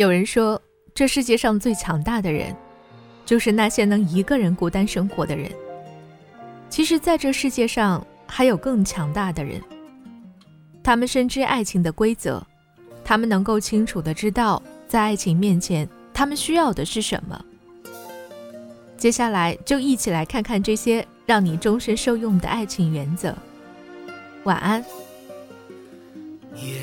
有人说，这世界上最强大的人，就是那些能一个人孤单生活的人。其实，在这世界上还有更强大的人，他们深知爱情的规则，他们能够清楚的知道，在爱情面前，他们需要的是什么。接下来，就一起来看看这些让你终身受用的爱情原则。晚安。夜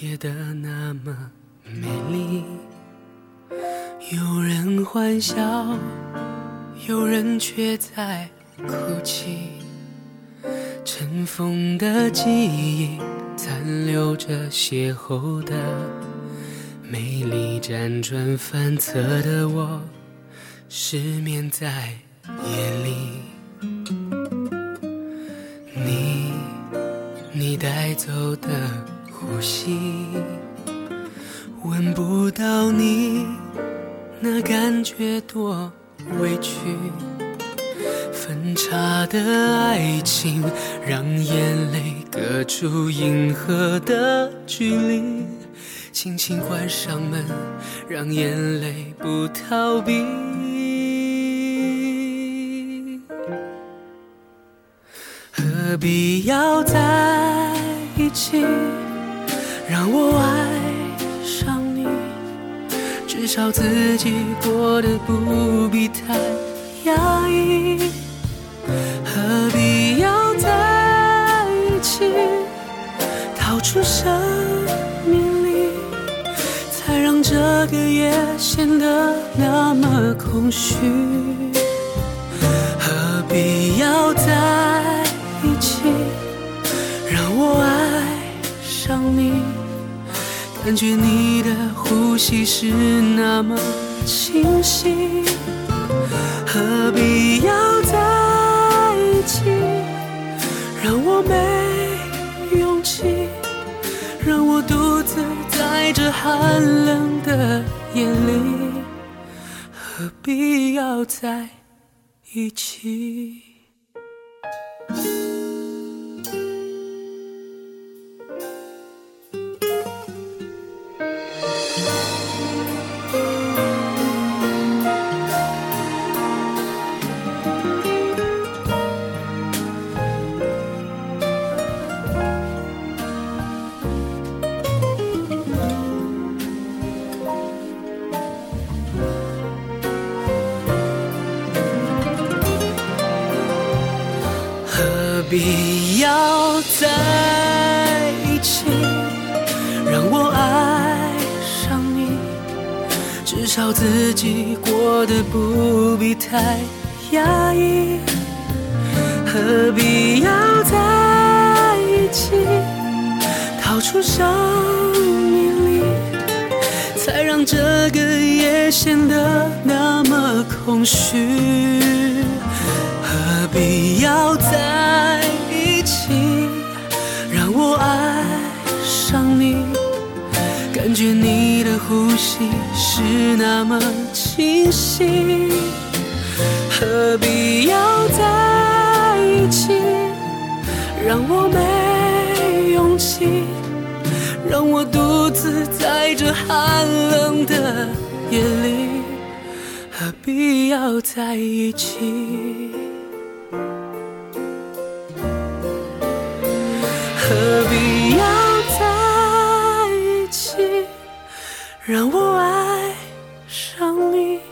夜的那么。有人欢笑，有人却在哭泣。尘封的记忆，残留着邂逅的美丽，辗转反侧的我，失眠在夜里。你，你带走的呼吸。闻不到你，那感觉多委屈。分岔的爱情，让眼泪隔出银河的距离。轻轻关上门，让眼泪不逃避。何必要在一起？让我爱上。至少自己过得不必太压抑，何必要在一起？逃出生命里，才让这个夜显得那么空虚。何必要在一起？让我爱上你。感觉你的呼吸是那么清晰，何必要在一起？让我没勇气，让我独自在这寒冷的夜里，何必要在一起？必要在一起，让我爱上你，至少自己过得不必太压抑。何必要在一起，掏出生命力，才让这个夜显得那么空虚？何必要在觉你的呼吸是那么清晰。何必要在一起，让我没勇气，让我独自在这寒冷的夜里。何必要在一起？何。让我爱上你。